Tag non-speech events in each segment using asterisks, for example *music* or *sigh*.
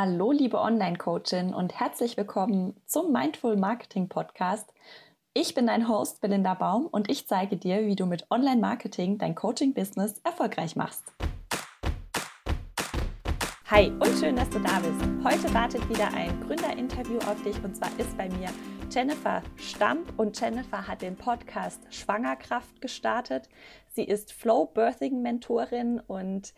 Hallo, liebe Online-Coachin und herzlich willkommen zum Mindful Marketing Podcast. Ich bin dein Host Belinda Baum und ich zeige dir, wie du mit Online-Marketing dein Coaching-Business erfolgreich machst. Hi und schön, dass du da bist. Heute wartet wieder ein Gründerinterview auf dich und zwar ist bei mir Jennifer Stamp und Jennifer hat den Podcast Schwangerkraft gestartet. Sie ist Flow Birthing Mentorin und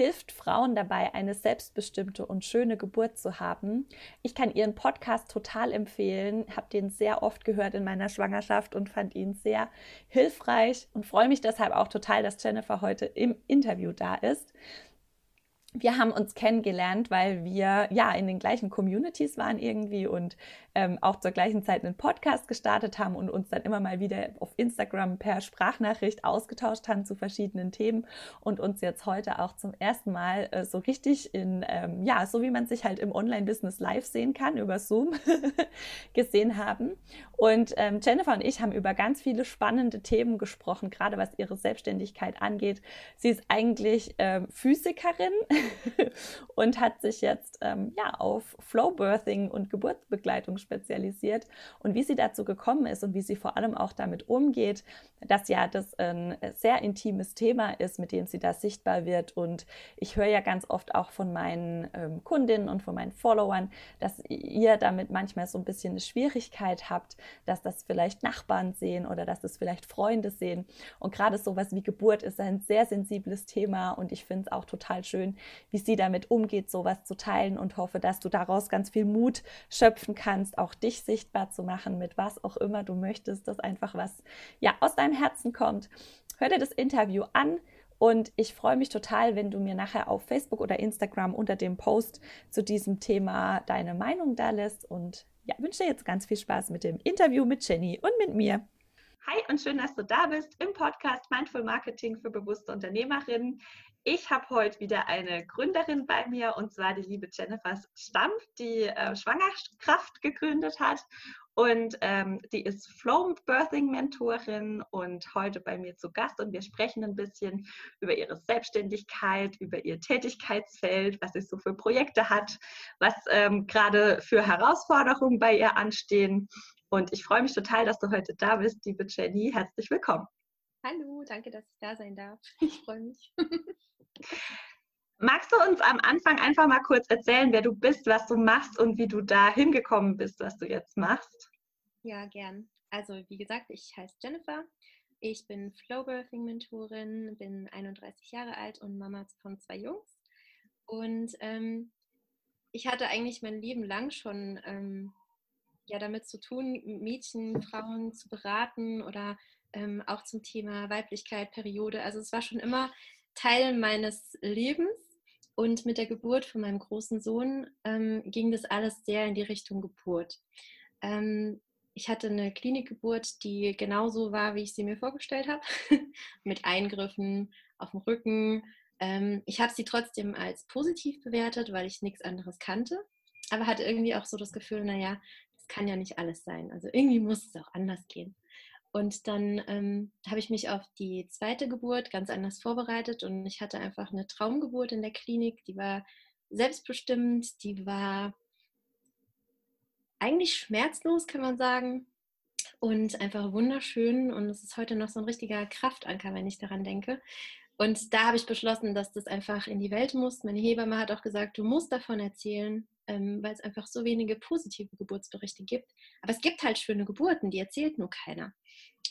hilft Frauen dabei, eine selbstbestimmte und schöne Geburt zu haben. Ich kann ihren Podcast total empfehlen, habe den sehr oft gehört in meiner Schwangerschaft und fand ihn sehr hilfreich und freue mich deshalb auch total, dass Jennifer heute im Interview da ist wir haben uns kennengelernt, weil wir ja in den gleichen Communities waren irgendwie und ähm, auch zur gleichen Zeit einen Podcast gestartet haben und uns dann immer mal wieder auf Instagram per Sprachnachricht ausgetauscht haben zu verschiedenen Themen und uns jetzt heute auch zum ersten Mal äh, so richtig in, ähm, ja, so wie man sich halt im Online-Business live sehen kann, über Zoom *laughs* gesehen haben. Und ähm, Jennifer und ich haben über ganz viele spannende Themen gesprochen, gerade was ihre Selbstständigkeit angeht. Sie ist eigentlich ähm, Physikerin *laughs* und hat sich jetzt ähm, ja, auf Flowbirthing und Geburtsbegleitung spezialisiert. Und wie sie dazu gekommen ist und wie sie vor allem auch damit umgeht, dass ja das ein sehr intimes Thema ist, mit dem sie da sichtbar wird. Und ich höre ja ganz oft auch von meinen ähm, Kundinnen und von meinen Followern, dass ihr damit manchmal so ein bisschen eine Schwierigkeit habt, dass das vielleicht Nachbarn sehen oder dass das vielleicht Freunde sehen. Und gerade sowas wie Geburt ist ein sehr sensibles Thema und ich finde es auch total schön, wie sie damit umgeht, sowas zu teilen und hoffe, dass du daraus ganz viel Mut schöpfen kannst, auch dich sichtbar zu machen mit was auch immer du möchtest, dass einfach was ja aus deinem Herzen kommt. Hör dir das Interview an. Und ich freue mich total, wenn du mir nachher auf Facebook oder Instagram unter dem Post zu diesem Thema deine Meinung da lässt. Und ja, wünsche dir jetzt ganz viel Spaß mit dem Interview mit Jenny und mit mir. Hi und schön, dass du da bist im Podcast Mindful Marketing für bewusste Unternehmerinnen. Ich habe heute wieder eine Gründerin bei mir und zwar die liebe Jennifer Stampf, die äh, Schwangerkraft gegründet hat und ähm, die ist Flow Birthing Mentorin und heute bei mir zu Gast und wir sprechen ein bisschen über ihre Selbstständigkeit, über ihr Tätigkeitsfeld, was sie so für Projekte hat, was ähm, gerade für Herausforderungen bei ihr anstehen. Und ich freue mich total, dass du heute da bist, liebe Jenny. Herzlich willkommen. Hallo, danke, dass ich da sein darf. *laughs* Ich freue mich. Magst du uns am Anfang einfach mal kurz erzählen, wer du bist, was du machst und wie du da hingekommen bist, was du jetzt machst? Ja, gern. Also, wie gesagt, ich heiße Jennifer. Ich bin Flowbirthing-Mentorin, bin 31 Jahre alt und Mama von zwei Jungs. Und ähm, ich hatte eigentlich mein Leben lang schon ähm, ja, damit zu tun, Mädchen, Frauen zu beraten oder ähm, auch zum Thema Weiblichkeit, Periode. Also es war schon immer Teil meines Lebens. Und mit der Geburt von meinem großen Sohn ähm, ging das alles sehr in die Richtung Geburt. Ähm, ich hatte eine Klinikgeburt, die genauso war, wie ich sie mir vorgestellt habe, *laughs* mit Eingriffen auf dem Rücken. Ähm, ich habe sie trotzdem als positiv bewertet, weil ich nichts anderes kannte, aber hatte irgendwie auch so das Gefühl, naja, das kann ja nicht alles sein. Also irgendwie muss es auch anders gehen. Und dann ähm, habe ich mich auf die zweite Geburt ganz anders vorbereitet und ich hatte einfach eine Traumgeburt in der Klinik, die war selbstbestimmt, die war eigentlich schmerzlos, kann man sagen, und einfach wunderschön. Und es ist heute noch so ein richtiger Kraftanker, wenn ich daran denke. Und da habe ich beschlossen, dass das einfach in die Welt muss. Meine Hebamme hat auch gesagt, du musst davon erzählen, ähm, weil es einfach so wenige positive Geburtsberichte gibt. Aber es gibt halt schöne Geburten, die erzählt nur keiner.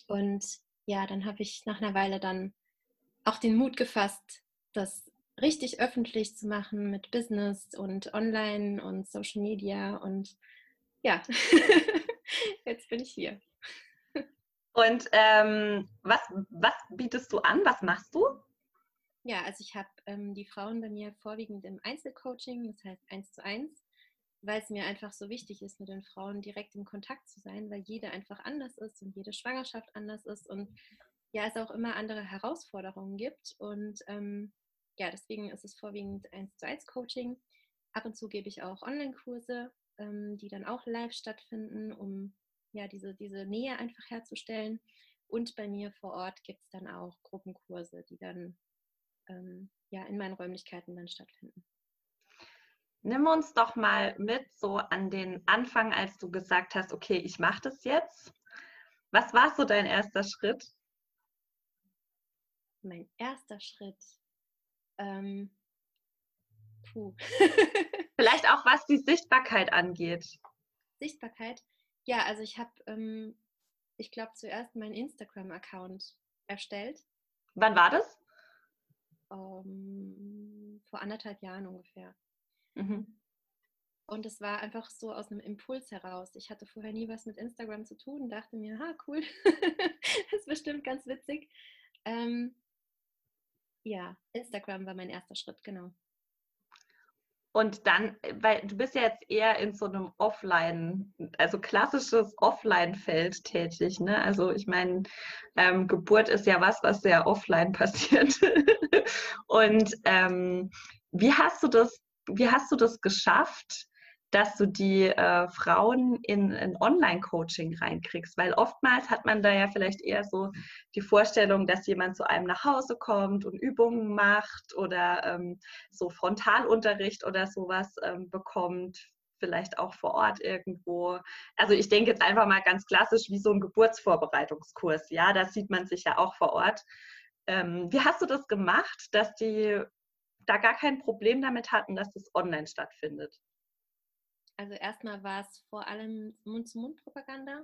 Und ja, dann habe ich nach einer Weile dann auch den Mut gefasst, das richtig öffentlich zu machen mit Business und Online und Social Media. Und ja, *laughs* jetzt bin ich hier. Und ähm, was, was bietest du an? Was machst du? Ja, also ich habe ähm, die Frauen bei mir vorwiegend im Einzelcoaching, das heißt eins zu eins weil es mir einfach so wichtig ist, mit den Frauen direkt im Kontakt zu sein, weil jede einfach anders ist und jede Schwangerschaft anders ist und ja, es auch immer andere Herausforderungen gibt. Und ähm, ja, deswegen ist es vorwiegend 1 zu 1 Coaching. Ab und zu gebe ich auch Online-Kurse, ähm, die dann auch live stattfinden, um ja diese, diese Nähe einfach herzustellen. Und bei mir vor Ort gibt es dann auch Gruppenkurse, die dann ähm, ja in meinen Räumlichkeiten dann stattfinden. Nimm uns doch mal mit so an den Anfang, als du gesagt hast, okay, ich mache das jetzt. Was war so dein erster Schritt? Mein erster Schritt. Ähm, puh. *laughs* Vielleicht auch, was die Sichtbarkeit angeht. Sichtbarkeit? Ja, also ich habe, ähm, ich glaube, zuerst meinen Instagram-Account erstellt. Wann war das? Um, vor anderthalb Jahren ungefähr. Mhm. Und es war einfach so aus einem Impuls heraus. Ich hatte vorher nie was mit Instagram zu tun, dachte mir, ha, cool, *laughs* das ist bestimmt ganz witzig. Ähm, ja, Instagram war mein erster Schritt, genau. Und dann, weil du bist ja jetzt eher in so einem Offline, also klassisches Offline-Feld tätig, ne? Also ich meine, ähm, Geburt ist ja was, was sehr offline *laughs* passiert. Und ähm, wie hast du das, wie hast du das geschafft, dass du die äh, Frauen in ein Online-Coaching reinkriegst, weil oftmals hat man da ja vielleicht eher so die Vorstellung, dass jemand zu einem nach Hause kommt und Übungen macht oder ähm, so Frontalunterricht oder sowas ähm, bekommt, vielleicht auch vor Ort irgendwo. Also ich denke jetzt einfach mal ganz klassisch wie so ein Geburtsvorbereitungskurs. Ja, da sieht man sich ja auch vor Ort. Ähm, wie hast du das gemacht, dass die da gar kein Problem damit hatten, dass das online stattfindet? Also erstmal war es vor allem Mund-zu-Mund-Propaganda,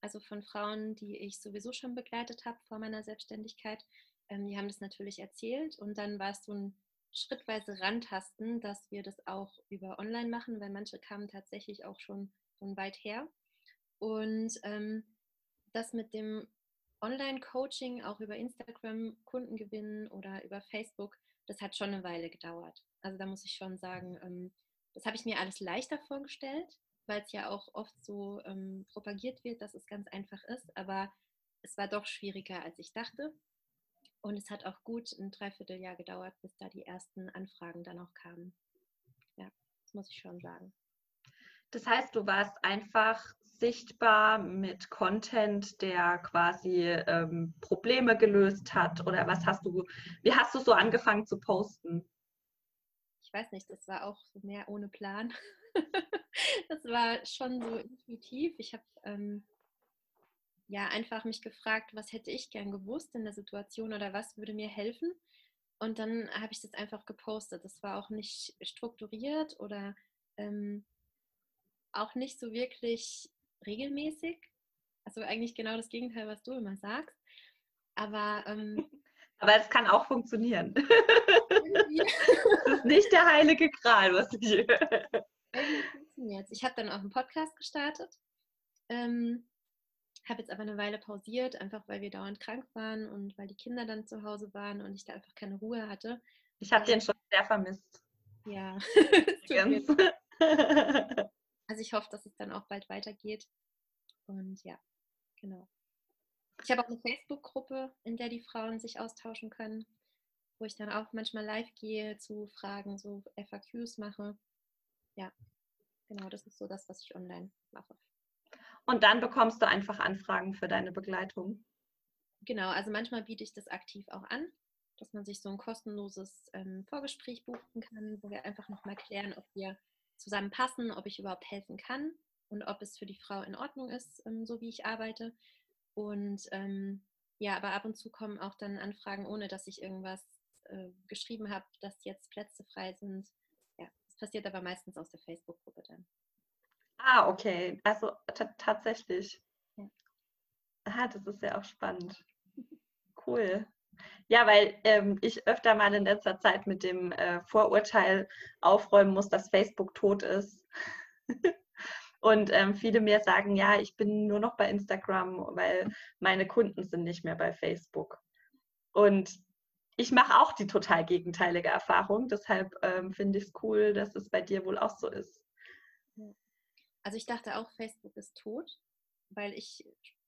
also von Frauen, die ich sowieso schon begleitet habe vor meiner Selbstständigkeit. Ähm, die haben das natürlich erzählt und dann war es so ein schrittweise Rantasten, dass wir das auch über Online machen, weil manche kamen tatsächlich auch schon von weit her. Und ähm, das mit dem Online-Coaching, auch über Instagram Kunden gewinnen oder über Facebook, das hat schon eine Weile gedauert. Also da muss ich schon sagen, ähm, das habe ich mir alles leichter vorgestellt, weil es ja auch oft so ähm, propagiert wird, dass es ganz einfach ist. Aber es war doch schwieriger, als ich dachte. Und es hat auch gut ein Dreivierteljahr gedauert, bis da die ersten Anfragen dann auch kamen. Ja, das muss ich schon sagen. Das heißt, du warst einfach sichtbar mit Content, der quasi ähm, Probleme gelöst hat? Oder was hast du, wie hast du so angefangen zu posten? weiß nicht, das war auch mehr ohne Plan. *laughs* das war schon so intuitiv. Ich habe ähm, ja einfach mich gefragt, was hätte ich gern gewusst in der Situation oder was würde mir helfen. Und dann habe ich das einfach gepostet. Das war auch nicht strukturiert oder ähm, auch nicht so wirklich regelmäßig. Also eigentlich genau das Gegenteil, was du immer sagst. Aber ähm, *laughs* aber es kann auch funktionieren. das *laughs* ist nicht der heilige Kral, was ich. *laughs* funktioniert. Ich habe dann auch einen Podcast gestartet. Ähm, habe jetzt aber eine Weile pausiert, einfach weil wir dauernd krank waren und weil die Kinder dann zu Hause waren und ich da einfach keine Ruhe hatte. Ich habe den schon sehr vermisst. Ja. Also ich hoffe, dass es dann auch bald weitergeht. Und ja, genau. Ich habe auch eine Facebook-Gruppe, in der die Frauen sich austauschen können, wo ich dann auch manchmal live gehe zu Fragen, so FAQs mache. Ja, genau, das ist so das, was ich online mache. Und dann bekommst du einfach Anfragen für deine Begleitung. Genau, also manchmal biete ich das aktiv auch an, dass man sich so ein kostenloses ähm, Vorgespräch buchen kann, wo wir einfach nochmal klären, ob wir zusammen passen, ob ich überhaupt helfen kann und ob es für die Frau in Ordnung ist, ähm, so wie ich arbeite. Und ähm, ja, aber ab und zu kommen auch dann Anfragen, ohne dass ich irgendwas äh, geschrieben habe, dass jetzt Plätze frei sind. Ja, das passiert aber meistens aus der Facebook-Gruppe dann. Ah, okay. Also tatsächlich. Ja. Ah, das ist ja auch spannend. Cool. Ja, weil ähm, ich öfter mal in letzter Zeit mit dem äh, Vorurteil aufräumen muss, dass Facebook tot ist. *laughs* Und ähm, viele mir sagen, ja, ich bin nur noch bei Instagram, weil meine Kunden sind nicht mehr bei Facebook. Und ich mache auch die total gegenteilige Erfahrung. Deshalb ähm, finde ich es cool, dass es bei dir wohl auch so ist. Also ich dachte auch, Facebook ist tot, weil ich,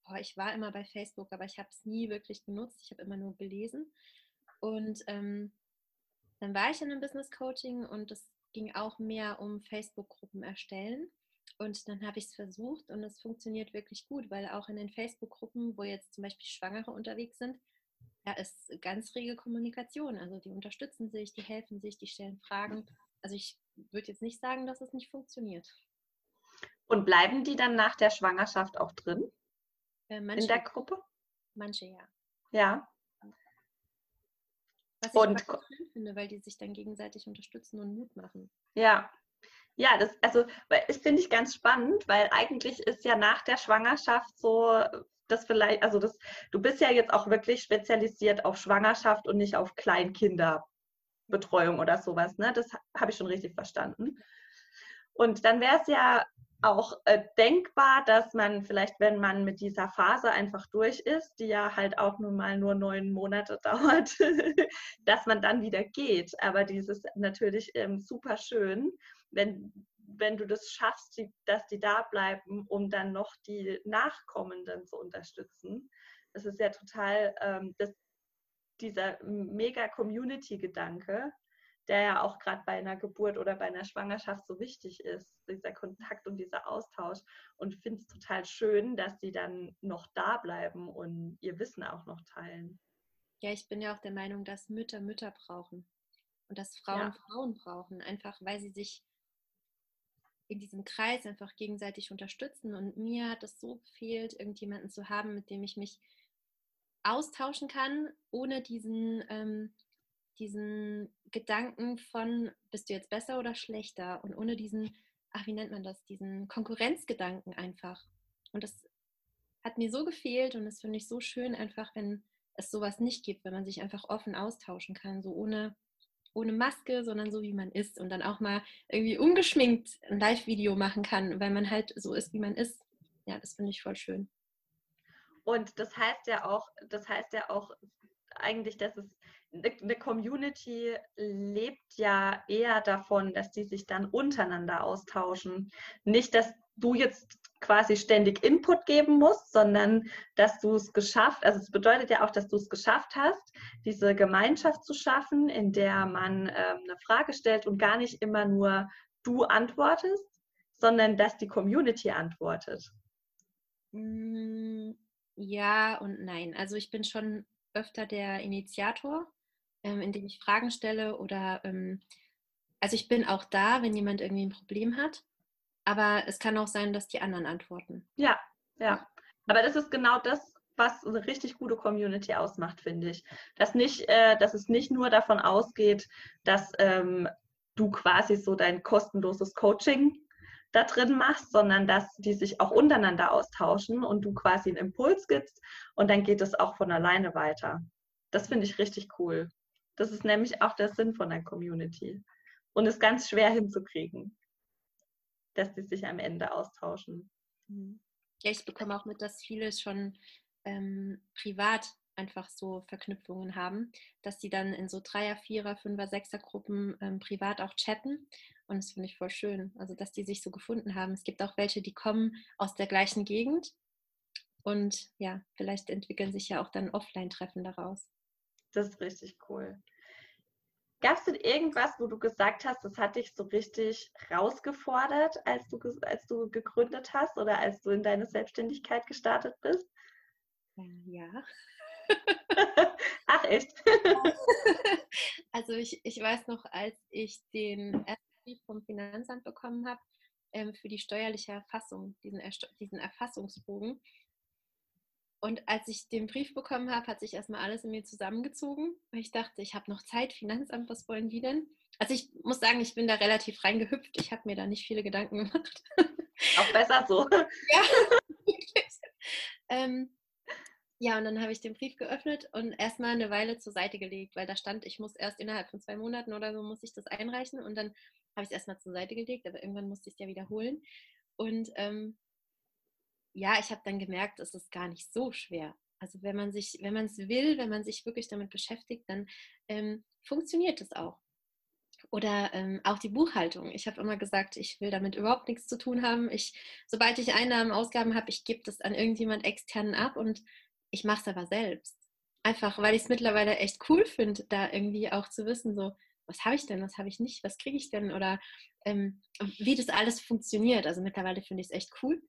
boah, ich war immer bei Facebook, aber ich habe es nie wirklich genutzt. Ich habe immer nur gelesen. Und ähm, dann war ich in einem Business Coaching und es ging auch mehr um Facebook-Gruppen erstellen. Und dann habe ich es versucht und es funktioniert wirklich gut, weil auch in den Facebook-Gruppen, wo jetzt zum Beispiel Schwangere unterwegs sind, da ist ganz rege Kommunikation. Also die unterstützen sich, die helfen sich, die stellen Fragen. Also ich würde jetzt nicht sagen, dass es nicht funktioniert. Und bleiben die dann nach der Schwangerschaft auch drin? Äh, manche, in der Gruppe? Manche ja. Ja. Was ich und schön finde, weil die sich dann gegenseitig unterstützen und Mut machen. Ja. Ja, das, also das finde ich ganz spannend, weil eigentlich ist ja nach der Schwangerschaft so, das vielleicht, also das, du bist ja jetzt auch wirklich spezialisiert auf Schwangerschaft und nicht auf Kleinkinderbetreuung oder sowas, ne? Das habe ich schon richtig verstanden. Und dann wäre es ja auch äh, denkbar, dass man vielleicht, wenn man mit dieser Phase einfach durch ist, die ja halt auch nun mal nur neun Monate *laughs* dauert, dass man dann wieder geht. Aber dieses natürlich ähm, super schön, wenn, wenn du das schaffst, die, dass die da bleiben, um dann noch die Nachkommenden zu unterstützen. Das ist ja total ähm, das, dieser mega Community-Gedanke, der ja auch gerade bei einer Geburt oder bei einer Schwangerschaft so wichtig ist, dieser Kontakt und dieser Austausch. Und finde es total schön, dass die dann noch da bleiben und ihr Wissen auch noch teilen. Ja, ich bin ja auch der Meinung, dass Mütter Mütter brauchen und dass Frauen ja. Frauen brauchen, einfach weil sie sich in diesem Kreis einfach gegenseitig unterstützen. Und mir hat es so gefehlt, irgendjemanden zu haben, mit dem ich mich austauschen kann, ohne diesen ähm, diesen Gedanken von, bist du jetzt besser oder schlechter? Und ohne diesen, ach, wie nennt man das, diesen Konkurrenzgedanken einfach. Und das hat mir so gefehlt und das finde ich so schön, einfach wenn es sowas nicht gibt, wenn man sich einfach offen austauschen kann, so ohne, ohne Maske, sondern so wie man ist und dann auch mal irgendwie ungeschminkt ein Live-Video machen kann, weil man halt so ist, wie man ist. Ja, das finde ich voll schön. Und das heißt ja auch, das heißt ja auch eigentlich, dass es eine Community lebt ja eher davon, dass die sich dann untereinander austauschen. Nicht, dass du jetzt quasi ständig Input geben musst, sondern dass du es geschafft, also es bedeutet ja auch, dass du es geschafft hast, diese Gemeinschaft zu schaffen, in der man ähm, eine Frage stellt und gar nicht immer nur du antwortest, sondern dass die Community antwortet. Mm, ja und nein. Also ich bin schon öfter der Initiator ähm, indem ich Fragen stelle oder ähm, also ich bin auch da, wenn jemand irgendwie ein Problem hat, aber es kann auch sein, dass die anderen antworten. Ja, ja. Aber das ist genau das, was eine richtig gute Community ausmacht, finde ich. Dass, nicht, äh, dass es nicht nur davon ausgeht, dass ähm, du quasi so dein kostenloses Coaching da drin machst, sondern dass die sich auch untereinander austauschen und du quasi einen Impuls gibst und dann geht es auch von alleine weiter. Das finde ich richtig cool. Das ist nämlich auch der Sinn von der Community. Und ist ganz schwer hinzukriegen, dass die sich am Ende austauschen. Ja, ich bekomme auch mit, dass viele schon ähm, privat einfach so Verknüpfungen haben, dass sie dann in so Dreier-, Vierer-, Fünfer-, Sechser-Gruppen ähm, privat auch chatten. Und das finde ich voll schön. Also, dass die sich so gefunden haben. Es gibt auch welche, die kommen aus der gleichen Gegend. Und ja, vielleicht entwickeln sich ja auch dann Offline-Treffen daraus. Das ist richtig cool. Gab es denn irgendwas, wo du gesagt hast, das hat dich so richtig rausgefordert, als du, als du gegründet hast oder als du in deine Selbstständigkeit gestartet bist? Äh, ja. *laughs* Ach echt? *laughs* also ich, ich weiß noch, als ich den ersten Brief vom Finanzamt bekommen habe ähm, für die steuerliche Erfassung, diesen, diesen Erfassungsbogen, und als ich den Brief bekommen habe, hat sich erstmal alles in mir zusammengezogen, weil ich dachte, ich habe noch Zeit, Finanzamt, was wollen die denn? Also ich muss sagen, ich bin da relativ reingehüpft. Ich habe mir da nicht viele Gedanken gemacht. Auch besser so. *laughs* ja, wirklich. Ähm, ja, und dann habe ich den Brief geöffnet und erstmal eine Weile zur Seite gelegt, weil da stand, ich muss erst innerhalb von zwei Monaten oder so muss ich das einreichen und dann habe ich es erstmal zur Seite gelegt, aber irgendwann musste ich es ja wiederholen. Und ähm, ja, ich habe dann gemerkt, es ist gar nicht so schwer. Also wenn man sich, wenn man es will, wenn man sich wirklich damit beschäftigt, dann ähm, funktioniert es auch. Oder ähm, auch die Buchhaltung. Ich habe immer gesagt, ich will damit überhaupt nichts zu tun haben. Ich, sobald ich Einnahmen, Ausgaben habe, ich gebe das an irgendjemand externen ab und ich mache es aber selbst. Einfach, weil ich es mittlerweile echt cool finde, da irgendwie auch zu wissen, so, was habe ich denn, was habe ich nicht, was kriege ich denn oder ähm, wie das alles funktioniert. Also mittlerweile finde ich es echt cool.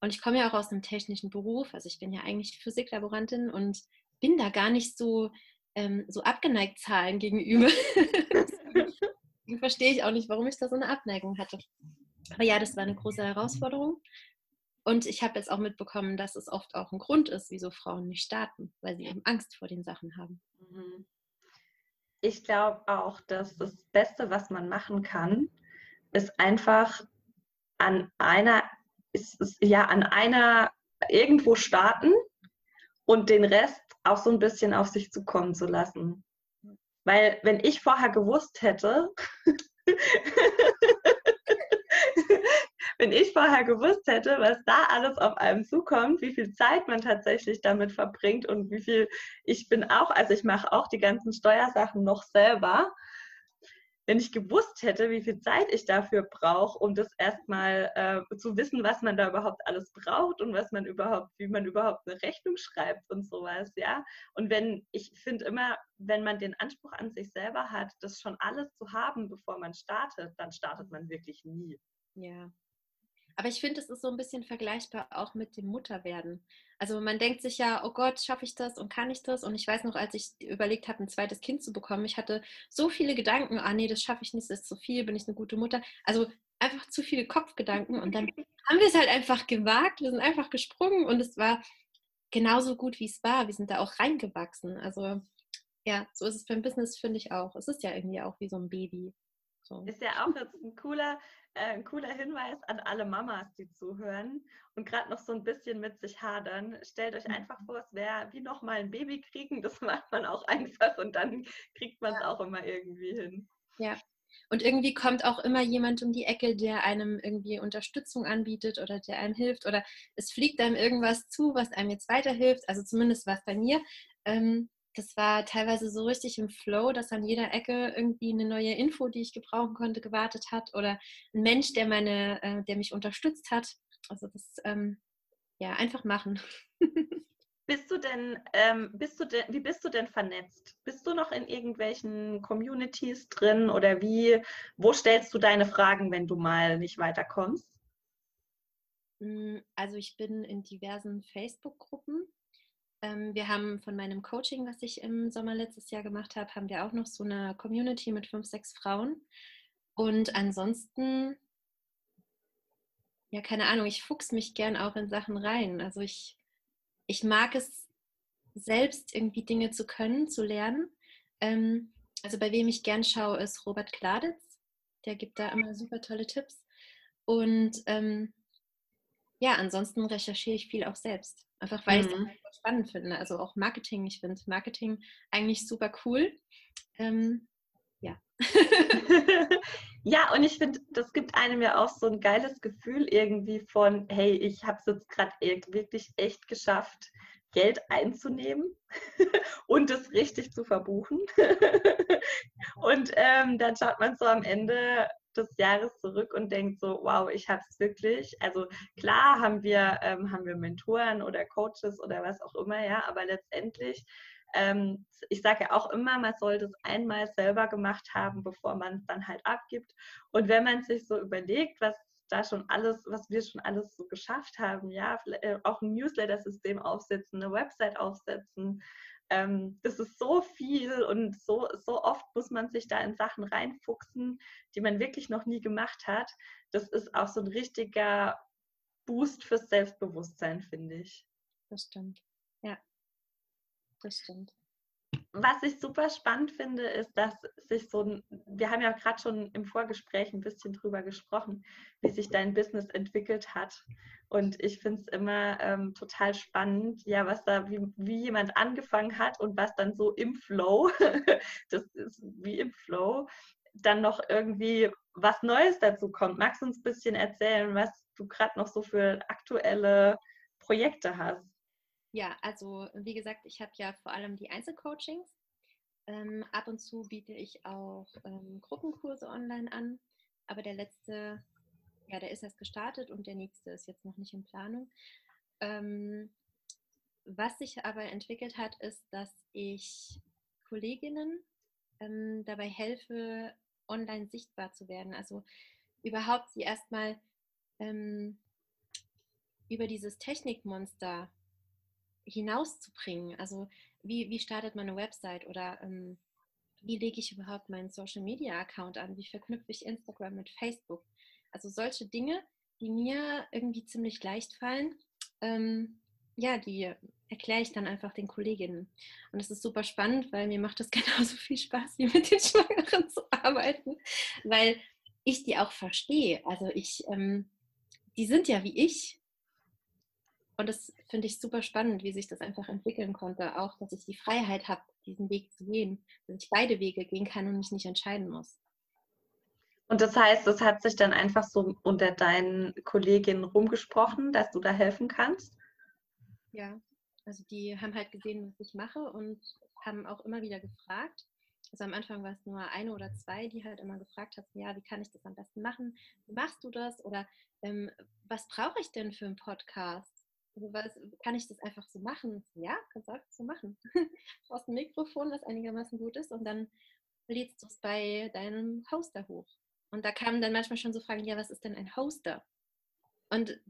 Und ich komme ja auch aus einem technischen Beruf, also ich bin ja eigentlich Physiklaborantin und bin da gar nicht so, ähm, so abgeneigt Zahlen gegenüber. *laughs* verstehe ich auch nicht, warum ich da so eine Abneigung hatte. Aber ja, das war eine große Herausforderung. Und ich habe jetzt auch mitbekommen, dass es oft auch ein Grund ist, wieso Frauen nicht starten, weil sie eben Angst vor den Sachen haben. Mhm. Ich glaube auch, dass das Beste, was man machen kann, ist einfach an einer, ist, ist, ja, an einer irgendwo starten und den Rest auch so ein bisschen auf sich zukommen zu lassen. Weil wenn ich vorher gewusst hätte, *laughs* wenn ich vorher gewusst hätte, was da alles auf einem zukommt, wie viel Zeit man tatsächlich damit verbringt und wie viel ich bin auch, also ich mache auch die ganzen Steuersachen noch selber. Wenn ich gewusst hätte, wie viel Zeit ich dafür brauche, um das erstmal äh, zu wissen, was man da überhaupt alles braucht und was man überhaupt, wie man überhaupt eine Rechnung schreibt und sowas, ja. Und wenn, ich finde immer, wenn man den Anspruch an sich selber hat, das schon alles zu haben, bevor man startet, dann startet man wirklich nie. Ja, aber ich finde, es ist so ein bisschen vergleichbar auch mit dem Mutterwerden. Also man denkt sich ja, oh Gott, schaffe ich das und kann ich das? Und ich weiß noch, als ich überlegt habe, ein zweites Kind zu bekommen, ich hatte so viele Gedanken, ah nee, das schaffe ich nicht, das ist zu viel, bin ich eine gute Mutter. Also einfach zu viele Kopfgedanken. Und dann *laughs* haben wir es halt einfach gewagt, wir sind einfach gesprungen und es war genauso gut, wie es war. Wir sind da auch reingewachsen. Also ja, so ist es beim Business, finde ich auch. Es ist ja irgendwie auch wie so ein Baby. So. Ist ja auch jetzt ein cooler, äh, ein cooler Hinweis an alle Mamas, die zuhören und gerade noch so ein bisschen mit sich hadern. Stellt euch mhm. einfach vor, es wäre wie nochmal ein Baby kriegen. Das macht man auch einfach und dann kriegt man es ja. auch immer irgendwie hin. Ja. Und irgendwie kommt auch immer jemand um die Ecke, der einem irgendwie Unterstützung anbietet oder der einem hilft oder es fliegt einem irgendwas zu, was einem jetzt weiterhilft. Also zumindest war es bei mir. Ähm, das war teilweise so richtig im Flow, dass an jeder Ecke irgendwie eine neue Info, die ich gebrauchen konnte, gewartet hat oder ein Mensch, der meine, äh, der mich unterstützt hat. Also das, ähm, ja, einfach machen. *laughs* Bist du denn, ähm, bist du denn, wie bist du denn vernetzt? Bist du noch in irgendwelchen Communities drin oder wie, wo stellst du deine Fragen, wenn du mal nicht weiterkommst? Hm, also ich bin in diversen Facebook-Gruppen wir haben von meinem Coaching, was ich im Sommer letztes Jahr gemacht habe, haben wir auch noch so eine Community mit fünf, sechs Frauen. Und ansonsten, ja, keine Ahnung, ich fuchs mich gern auch in Sachen rein. Also ich, ich mag es selbst irgendwie Dinge zu können, zu lernen. Ähm, also bei wem ich gern schaue, ist Robert Kladitz. Der gibt da immer super tolle Tipps. Und ähm, ja, ansonsten recherchiere ich viel auch selbst. Einfach weil mhm. ich es spannend finde. Also auch Marketing. Ich finde Marketing eigentlich super cool. Ähm, ja. *laughs* ja, und ich finde, das gibt einem ja auch so ein geiles Gefühl irgendwie von, hey, ich habe es jetzt gerade wirklich echt geschafft, Geld einzunehmen *laughs* und es richtig zu verbuchen. *laughs* und ähm, dann schaut man so am Ende des Jahres zurück und denkt so, wow, ich habe es wirklich. Also klar haben wir, ähm, haben wir Mentoren oder Coaches oder was auch immer, ja, aber letztendlich, ähm, ich sage ja auch immer, man sollte es einmal selber gemacht haben, bevor man es dann halt abgibt. Und wenn man sich so überlegt, was da schon alles, was wir schon alles so geschafft haben, ja, äh, auch ein Newsletter-System aufsetzen, eine Website aufsetzen, ähm, das ist so viel und so, so oft muss man sich da in Sachen reinfuchsen, die man wirklich noch nie gemacht hat. Das ist auch so ein richtiger Boost fürs Selbstbewusstsein, finde ich. Das stimmt. Ja, das stimmt was ich super spannend finde, ist, dass sich so ein, wir haben ja gerade schon im Vorgespräch ein bisschen drüber gesprochen, wie sich dein Business entwickelt hat. Und ich finde es immer ähm, total spannend, ja, was da, wie, wie jemand angefangen hat und was dann so im Flow, *laughs* das ist wie im Flow, dann noch irgendwie was Neues dazu kommt. Magst du uns ein bisschen erzählen, was du gerade noch so für aktuelle Projekte hast? Ja, also wie gesagt, ich habe ja vor allem die Einzelcoachings. Ähm, ab und zu biete ich auch ähm, Gruppenkurse online an, aber der letzte, ja, der ist erst gestartet und der nächste ist jetzt noch nicht in Planung. Ähm, was sich aber entwickelt hat, ist, dass ich Kolleginnen ähm, dabei helfe, online sichtbar zu werden. Also überhaupt sie erstmal ähm, über dieses Technikmonster hinauszubringen. Also wie, wie startet man eine Website oder ähm, wie lege ich überhaupt meinen Social Media Account an? Wie verknüpfe ich Instagram mit Facebook? Also solche Dinge, die mir irgendwie ziemlich leicht fallen, ähm, ja, die erkläre ich dann einfach den Kolleginnen. Und es ist super spannend, weil mir macht es *laughs* genauso viel Spaß, wie mit den Schwangeren zu arbeiten, weil ich die auch verstehe. Also ich, ähm, die sind ja wie ich. Und das finde ich super spannend, wie sich das einfach entwickeln konnte. Auch, dass ich die Freiheit habe, diesen Weg zu gehen, dass ich beide Wege gehen kann und mich nicht entscheiden muss. Und das heißt, es hat sich dann einfach so unter deinen Kolleginnen rumgesprochen, dass du da helfen kannst? Ja, also die haben halt gesehen, was ich mache und haben auch immer wieder gefragt. Also am Anfang war es nur eine oder zwei, die halt immer gefragt haben, ja, wie kann ich das am besten machen? Wie machst du das? Oder ähm, was brauche ich denn für einen Podcast? Was, kann ich das einfach so machen? Ja, kannst du einfach so machen. du *laughs* brauchst ein Mikrofon, das einigermaßen gut ist und dann lädst du es bei deinem Hoster hoch. Und da kamen dann manchmal schon so Fragen, ja, was ist denn ein Hoster? Und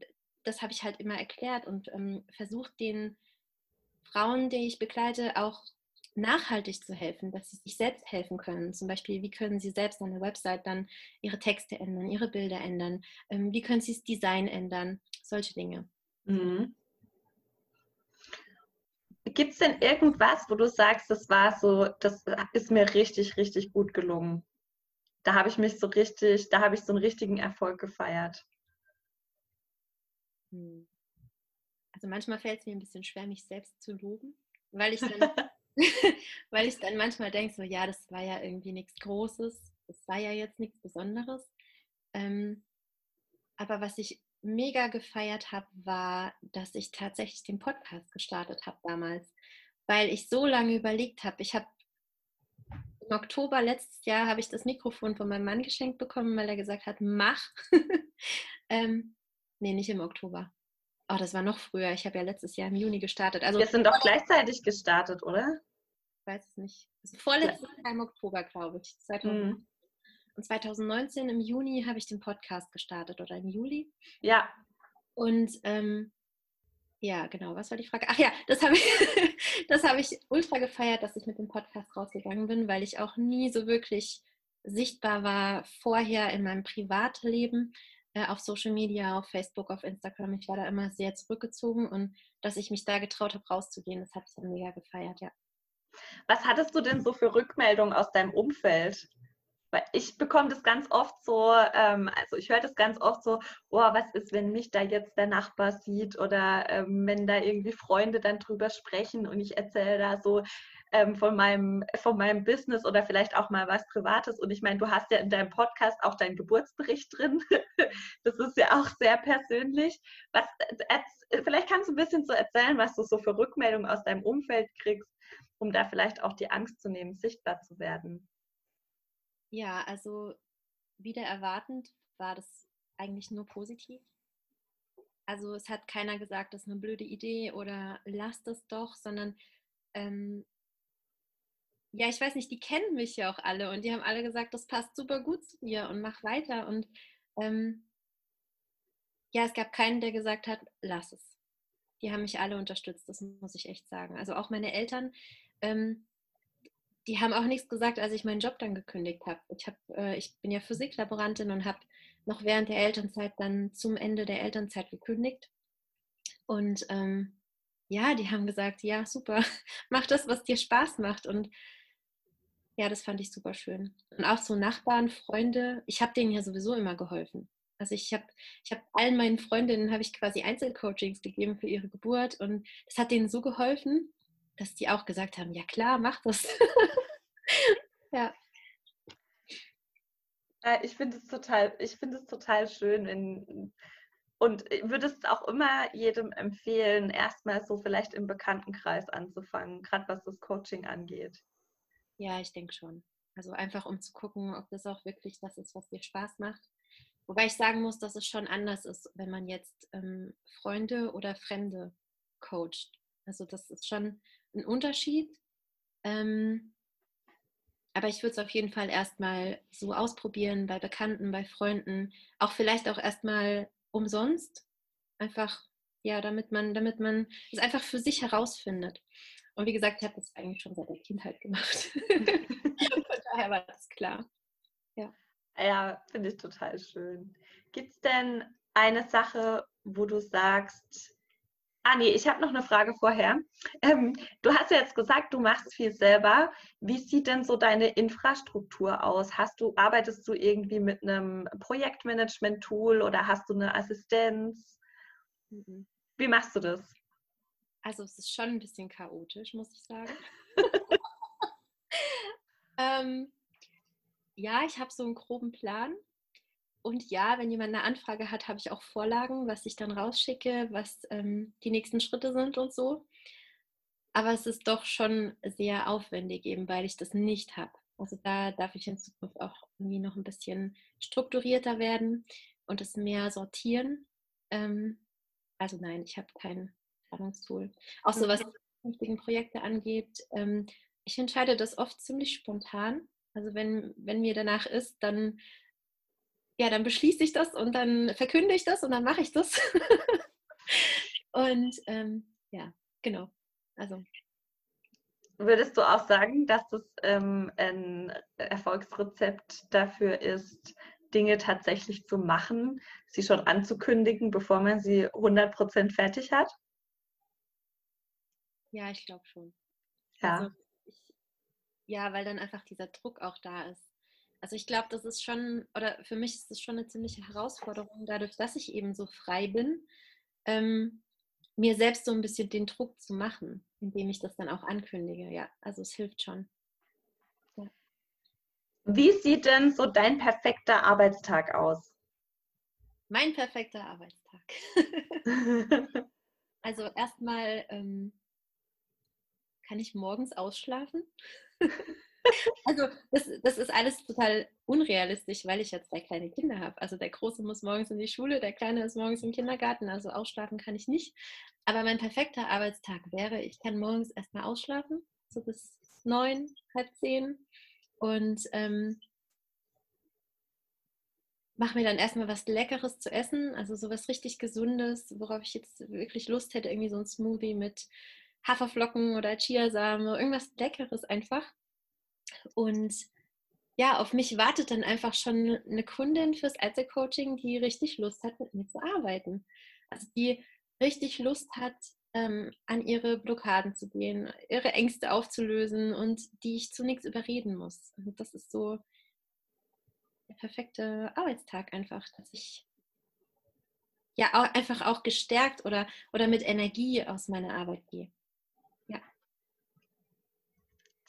das habe ich halt immer erklärt und ähm, versucht, den Frauen, die ich begleite, auch nachhaltig zu helfen, dass sie sich selbst helfen können. Zum Beispiel, wie können sie selbst an der Website dann ihre Texte ändern, ihre Bilder ändern, ähm, wie können sie das Design ändern, solche Dinge. Mhm. Gibt es denn irgendwas, wo du sagst, das war so, das ist mir richtig, richtig gut gelungen? da habe ich mich so richtig, da habe ich so einen richtigen Erfolg gefeiert. Hm. Also manchmal fällt es mir ein bisschen schwer, mich selbst zu loben, weil ich dann, *laughs* weil ich dann manchmal denke, so ja, das war ja irgendwie nichts Großes, das war ja jetzt nichts Besonderes. Ähm, aber was ich mega gefeiert habe, war, dass ich tatsächlich den Podcast gestartet habe damals, weil ich so lange überlegt habe. Ich habe im Oktober letztes Jahr habe ich das Mikrofon von meinem Mann geschenkt bekommen, weil er gesagt hat, mach. *laughs* ähm, nee, nicht im Oktober. Oh, das war noch früher. Ich habe ja letztes Jahr im Juni gestartet. Also, Wir sind doch gleichzeitig gestartet, oder? Ich weiß es nicht. Vorletztes Jahr im Oktober, glaube ich. 2000. Mhm. Und 2019 im Juni habe ich den Podcast gestartet oder im Juli. Ja. Und ähm, ja, genau. Was war die Frage? Ach ja, das habe ich, *laughs* das ich ultra gefeiert, dass ich mit dem Podcast rausgegangen bin, weil ich auch nie so wirklich sichtbar war vorher in meinem Privatleben äh, auf Social Media, auf Facebook, auf Instagram. Ich war da immer sehr zurückgezogen und dass ich mich da getraut habe, rauszugehen, das habe ich dann mega gefeiert, ja. Was hattest du denn so für Rückmeldungen aus deinem Umfeld? Weil ich bekomme das ganz oft so, ähm, also ich höre das ganz oft so, oh, was ist, wenn mich da jetzt der Nachbar sieht oder ähm, wenn da irgendwie Freunde dann drüber sprechen und ich erzähle da so ähm, von, meinem, von meinem Business oder vielleicht auch mal was Privates. Und ich meine, du hast ja in deinem Podcast auch deinen Geburtsbericht drin. *laughs* das ist ja auch sehr persönlich. Was, vielleicht kannst du ein bisschen so erzählen, was du so für Rückmeldungen aus deinem Umfeld kriegst, um da vielleicht auch die Angst zu nehmen, sichtbar zu werden. Ja, also wieder erwartend war das eigentlich nur positiv. Also es hat keiner gesagt, das ist eine blöde Idee oder lass das doch, sondern ähm, ja, ich weiß nicht, die kennen mich ja auch alle und die haben alle gesagt, das passt super gut zu dir und mach weiter. Und ähm, ja, es gab keinen, der gesagt hat, lass es. Die haben mich alle unterstützt, das muss ich echt sagen. Also auch meine Eltern, ähm, die haben auch nichts gesagt, als ich meinen Job dann gekündigt habe. Ich, hab, äh, ich bin ja Physiklaborantin und habe noch während der Elternzeit dann zum Ende der Elternzeit gekündigt. Und ähm, ja, die haben gesagt, ja, super, *laughs* mach das, was dir Spaß macht. Und ja, das fand ich super schön. Und auch so Nachbarn, Freunde, ich habe denen ja sowieso immer geholfen. Also ich habe ich hab allen meinen Freundinnen habe ich quasi Einzelcoachings gegeben für ihre Geburt und das hat denen so geholfen, dass die auch gesagt haben, ja klar, mach das. *laughs* ja. Ich finde es total, ich finde es total schön, wenn, und würdest auch immer jedem empfehlen, erstmal so vielleicht im Bekanntenkreis anzufangen, gerade was das Coaching angeht. Ja, ich denke schon. Also einfach um zu gucken, ob das auch wirklich das ist, was dir Spaß macht. Wobei ich sagen muss, dass es schon anders ist, wenn man jetzt ähm, Freunde oder Fremde coacht. Also das ist schon ein Unterschied. Ähm, aber ich würde es auf jeden Fall erstmal so ausprobieren bei Bekannten, bei Freunden, auch vielleicht auch erstmal umsonst. Einfach, ja, damit man, damit man es einfach für sich herausfindet. Und wie gesagt, ich habe das eigentlich schon seit der Kindheit gemacht. *laughs* Von daher war das klar. Ja, ja finde ich total schön. Gibt es denn eine Sache, wo du sagst, Ah nee, ich habe noch eine Frage vorher. Ähm, du hast ja jetzt gesagt, du machst viel selber. Wie sieht denn so deine Infrastruktur aus? Hast du, arbeitest du irgendwie mit einem Projektmanagement-Tool oder hast du eine Assistenz? Mhm. Wie machst du das? Also es ist schon ein bisschen chaotisch, muss ich sagen. *laughs* ähm, ja, ich habe so einen groben Plan. Und ja, wenn jemand eine Anfrage hat, habe ich auch Vorlagen, was ich dann rausschicke, was ähm, die nächsten Schritte sind und so. Aber es ist doch schon sehr aufwendig, eben weil ich das nicht habe. Also da darf ich in Zukunft auch irgendwie noch ein bisschen strukturierter werden und es mehr sortieren. Ähm, also nein, ich habe kein Planungstool. Auch so was künftigen Projekte angeht. Ähm, ich entscheide das oft ziemlich spontan. Also wenn, wenn mir danach ist, dann ja, dann beschließe ich das und dann verkünde ich das und dann mache ich das. *laughs* und ähm, ja, genau. Also. Würdest du auch sagen, dass das ähm, ein Erfolgsrezept dafür ist, Dinge tatsächlich zu machen, sie schon anzukündigen, bevor man sie 100% fertig hat? Ja, ich glaube schon. Ja. Also ich, ja, weil dann einfach dieser Druck auch da ist. Also ich glaube, das ist schon, oder für mich ist das schon eine ziemliche Herausforderung, dadurch, dass ich eben so frei bin, ähm, mir selbst so ein bisschen den Druck zu machen, indem ich das dann auch ankündige. Ja, also es hilft schon. Ja. Wie sieht denn so dein perfekter Arbeitstag aus? Mein perfekter Arbeitstag. *laughs* also erstmal ähm, kann ich morgens ausschlafen. *laughs* Also das, das ist alles total unrealistisch, weil ich jetzt zwei kleine Kinder habe. Also der Große muss morgens in die Schule, der Kleine ist morgens im Kindergarten, also ausschlafen kann ich nicht. Aber mein perfekter Arbeitstag wäre, ich kann morgens erstmal ausschlafen, so bis neun, halb zehn und ähm, mache mir dann erstmal was Leckeres zu essen, also sowas richtig Gesundes, worauf ich jetzt wirklich Lust hätte, irgendwie so ein Smoothie mit Haferflocken oder Chiasamen, irgendwas Leckeres einfach. Und ja, auf mich wartet dann einfach schon eine Kundin fürs Einzelcoaching, die richtig Lust hat, mit mir zu arbeiten. Also die richtig Lust hat, ähm, an ihre Blockaden zu gehen, ihre Ängste aufzulösen und die ich zu nichts überreden muss. Und das ist so der perfekte Arbeitstag einfach, dass ich ja auch einfach auch gestärkt oder, oder mit Energie aus meiner Arbeit gehe.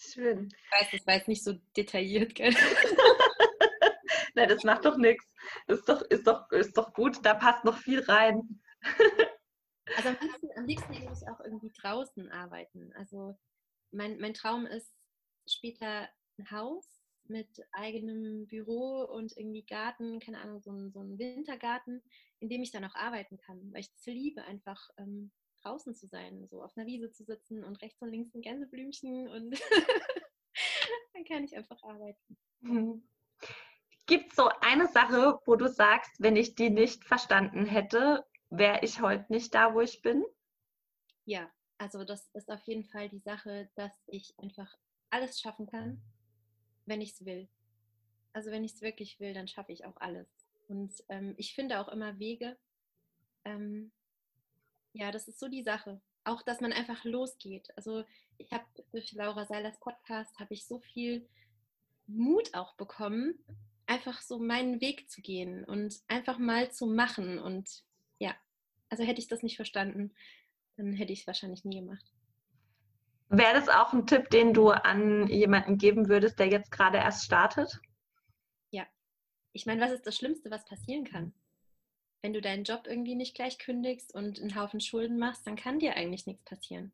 Schön. Ich weiß, das war jetzt nicht so detailliert, gell? *laughs* Nein, das macht doch nichts. Ist doch, ist, doch, ist doch gut, da passt noch viel rein. *laughs* also am liebsten, am liebsten würde ich auch irgendwie draußen arbeiten. Also mein, mein Traum ist später ein Haus mit eigenem Büro und irgendwie Garten, keine Ahnung, so ein, so ein Wintergarten, in dem ich dann auch arbeiten kann, weil ich es liebe, einfach ähm, draußen zu sein, so auf einer Wiese zu sitzen und rechts und links ein Gänseblümchen und *laughs* dann kann ich einfach arbeiten. Mhm. Gibt es so eine Sache, wo du sagst, wenn ich die nicht verstanden hätte, wäre ich heute nicht da, wo ich bin? Ja, also das ist auf jeden Fall die Sache, dass ich einfach alles schaffen kann, wenn ich es will. Also wenn ich es wirklich will, dann schaffe ich auch alles. Und ähm, ich finde auch immer Wege, ähm, ja, das ist so die Sache. Auch, dass man einfach losgeht. Also ich habe durch Laura Seilers Podcast habe ich so viel Mut auch bekommen, einfach so meinen Weg zu gehen und einfach mal zu machen. Und ja, also hätte ich das nicht verstanden, dann hätte ich es wahrscheinlich nie gemacht. Wäre das auch ein Tipp, den du an jemanden geben würdest, der jetzt gerade erst startet? Ja. Ich meine, was ist das Schlimmste, was passieren kann? Wenn du deinen Job irgendwie nicht gleich kündigst und einen Haufen Schulden machst, dann kann dir eigentlich nichts passieren.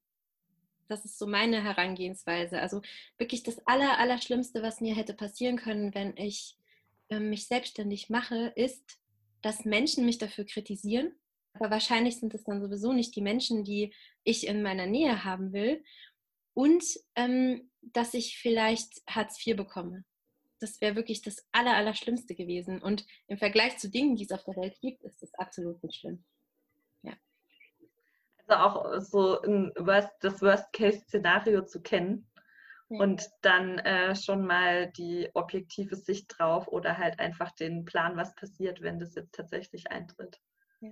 Das ist so meine Herangehensweise. Also wirklich das Aller, Allerschlimmste, was mir hätte passieren können, wenn ich äh, mich selbstständig mache, ist, dass Menschen mich dafür kritisieren. Aber wahrscheinlich sind es dann sowieso nicht die Menschen, die ich in meiner Nähe haben will. Und ähm, dass ich vielleicht Hartz IV bekomme das wäre wirklich das Aller, Allerschlimmste gewesen. Und im Vergleich zu Dingen, die es auf der Welt gibt, ist das absolut nicht schlimm. Ja. Also auch so ein Worst, das Worst-Case-Szenario zu kennen ja. und dann äh, schon mal die objektive Sicht drauf oder halt einfach den Plan, was passiert, wenn das jetzt tatsächlich eintritt. Ja.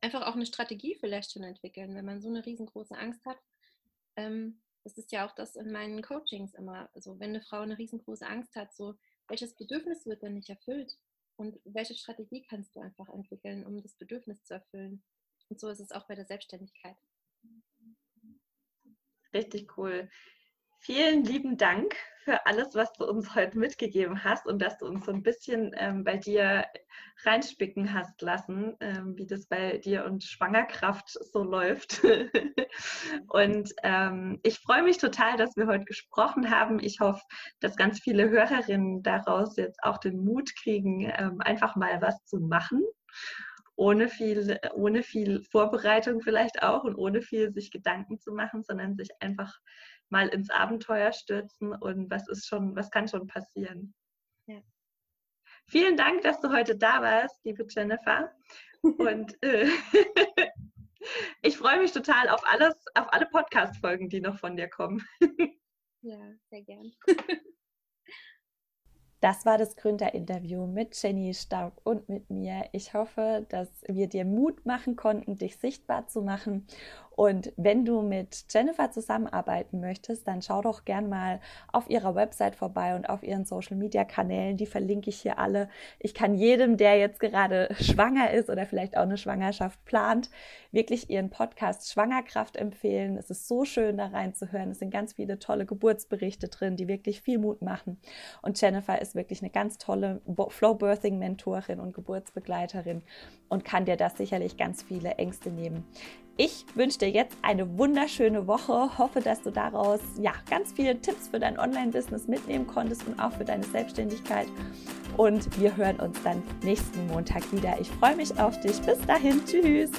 Einfach auch eine Strategie vielleicht schon entwickeln, wenn man so eine riesengroße Angst hat. Ähm, das ist ja auch das in meinen Coachings immer. Also wenn eine Frau eine riesengroße Angst hat, so welches Bedürfnis wird dann nicht erfüllt? Und welche Strategie kannst du einfach entwickeln, um das Bedürfnis zu erfüllen? Und so ist es auch bei der Selbstständigkeit. Richtig cool. Vielen lieben Dank für alles, was du uns heute mitgegeben hast und dass du uns so ein bisschen ähm, bei dir reinspicken hast lassen, ähm, wie das bei dir und Schwangerkraft so läuft. *laughs* und ähm, ich freue mich total, dass wir heute gesprochen haben. Ich hoffe, dass ganz viele Hörerinnen daraus jetzt auch den Mut kriegen, ähm, einfach mal was zu machen ohne viel, ohne viel Vorbereitung vielleicht auch und ohne viel sich Gedanken zu machen, sondern sich einfach mal ins Abenteuer stürzen und was ist schon, was kann schon passieren. Ja. Vielen Dank, dass du heute da warst, liebe Jennifer. *laughs* Und äh, *laughs* ich freue mich total auf alles, auf alle Podcast-Folgen, die noch von dir kommen. ja, sehr gern. *laughs* Das war das Gründerinterview mit Jenny Staub und mit mir. Ich hoffe, dass wir dir Mut machen konnten, dich sichtbar zu machen und wenn du mit Jennifer zusammenarbeiten möchtest, dann schau doch gern mal auf ihrer Website vorbei und auf ihren Social Media Kanälen. Die verlinke ich hier alle. Ich kann jedem, der jetzt gerade schwanger ist oder vielleicht auch eine Schwangerschaft plant, wirklich ihren Podcast Schwangerkraft empfehlen. Es ist so schön, da reinzuhören. Es sind ganz viele tolle Geburtsberichte drin, die wirklich viel Mut machen. Und Jennifer ist wirklich eine ganz tolle Flow Birthing Mentorin und Geburtsbegleiterin und kann dir das sicherlich ganz viele Ängste nehmen. Ich wünsche dir jetzt eine wunderschöne Woche. Hoffe, dass du daraus ja ganz viele Tipps für dein Online-Business mitnehmen konntest und auch für deine Selbstständigkeit. Und wir hören uns dann nächsten Montag wieder. Ich freue mich auf dich. Bis dahin. Tschüss.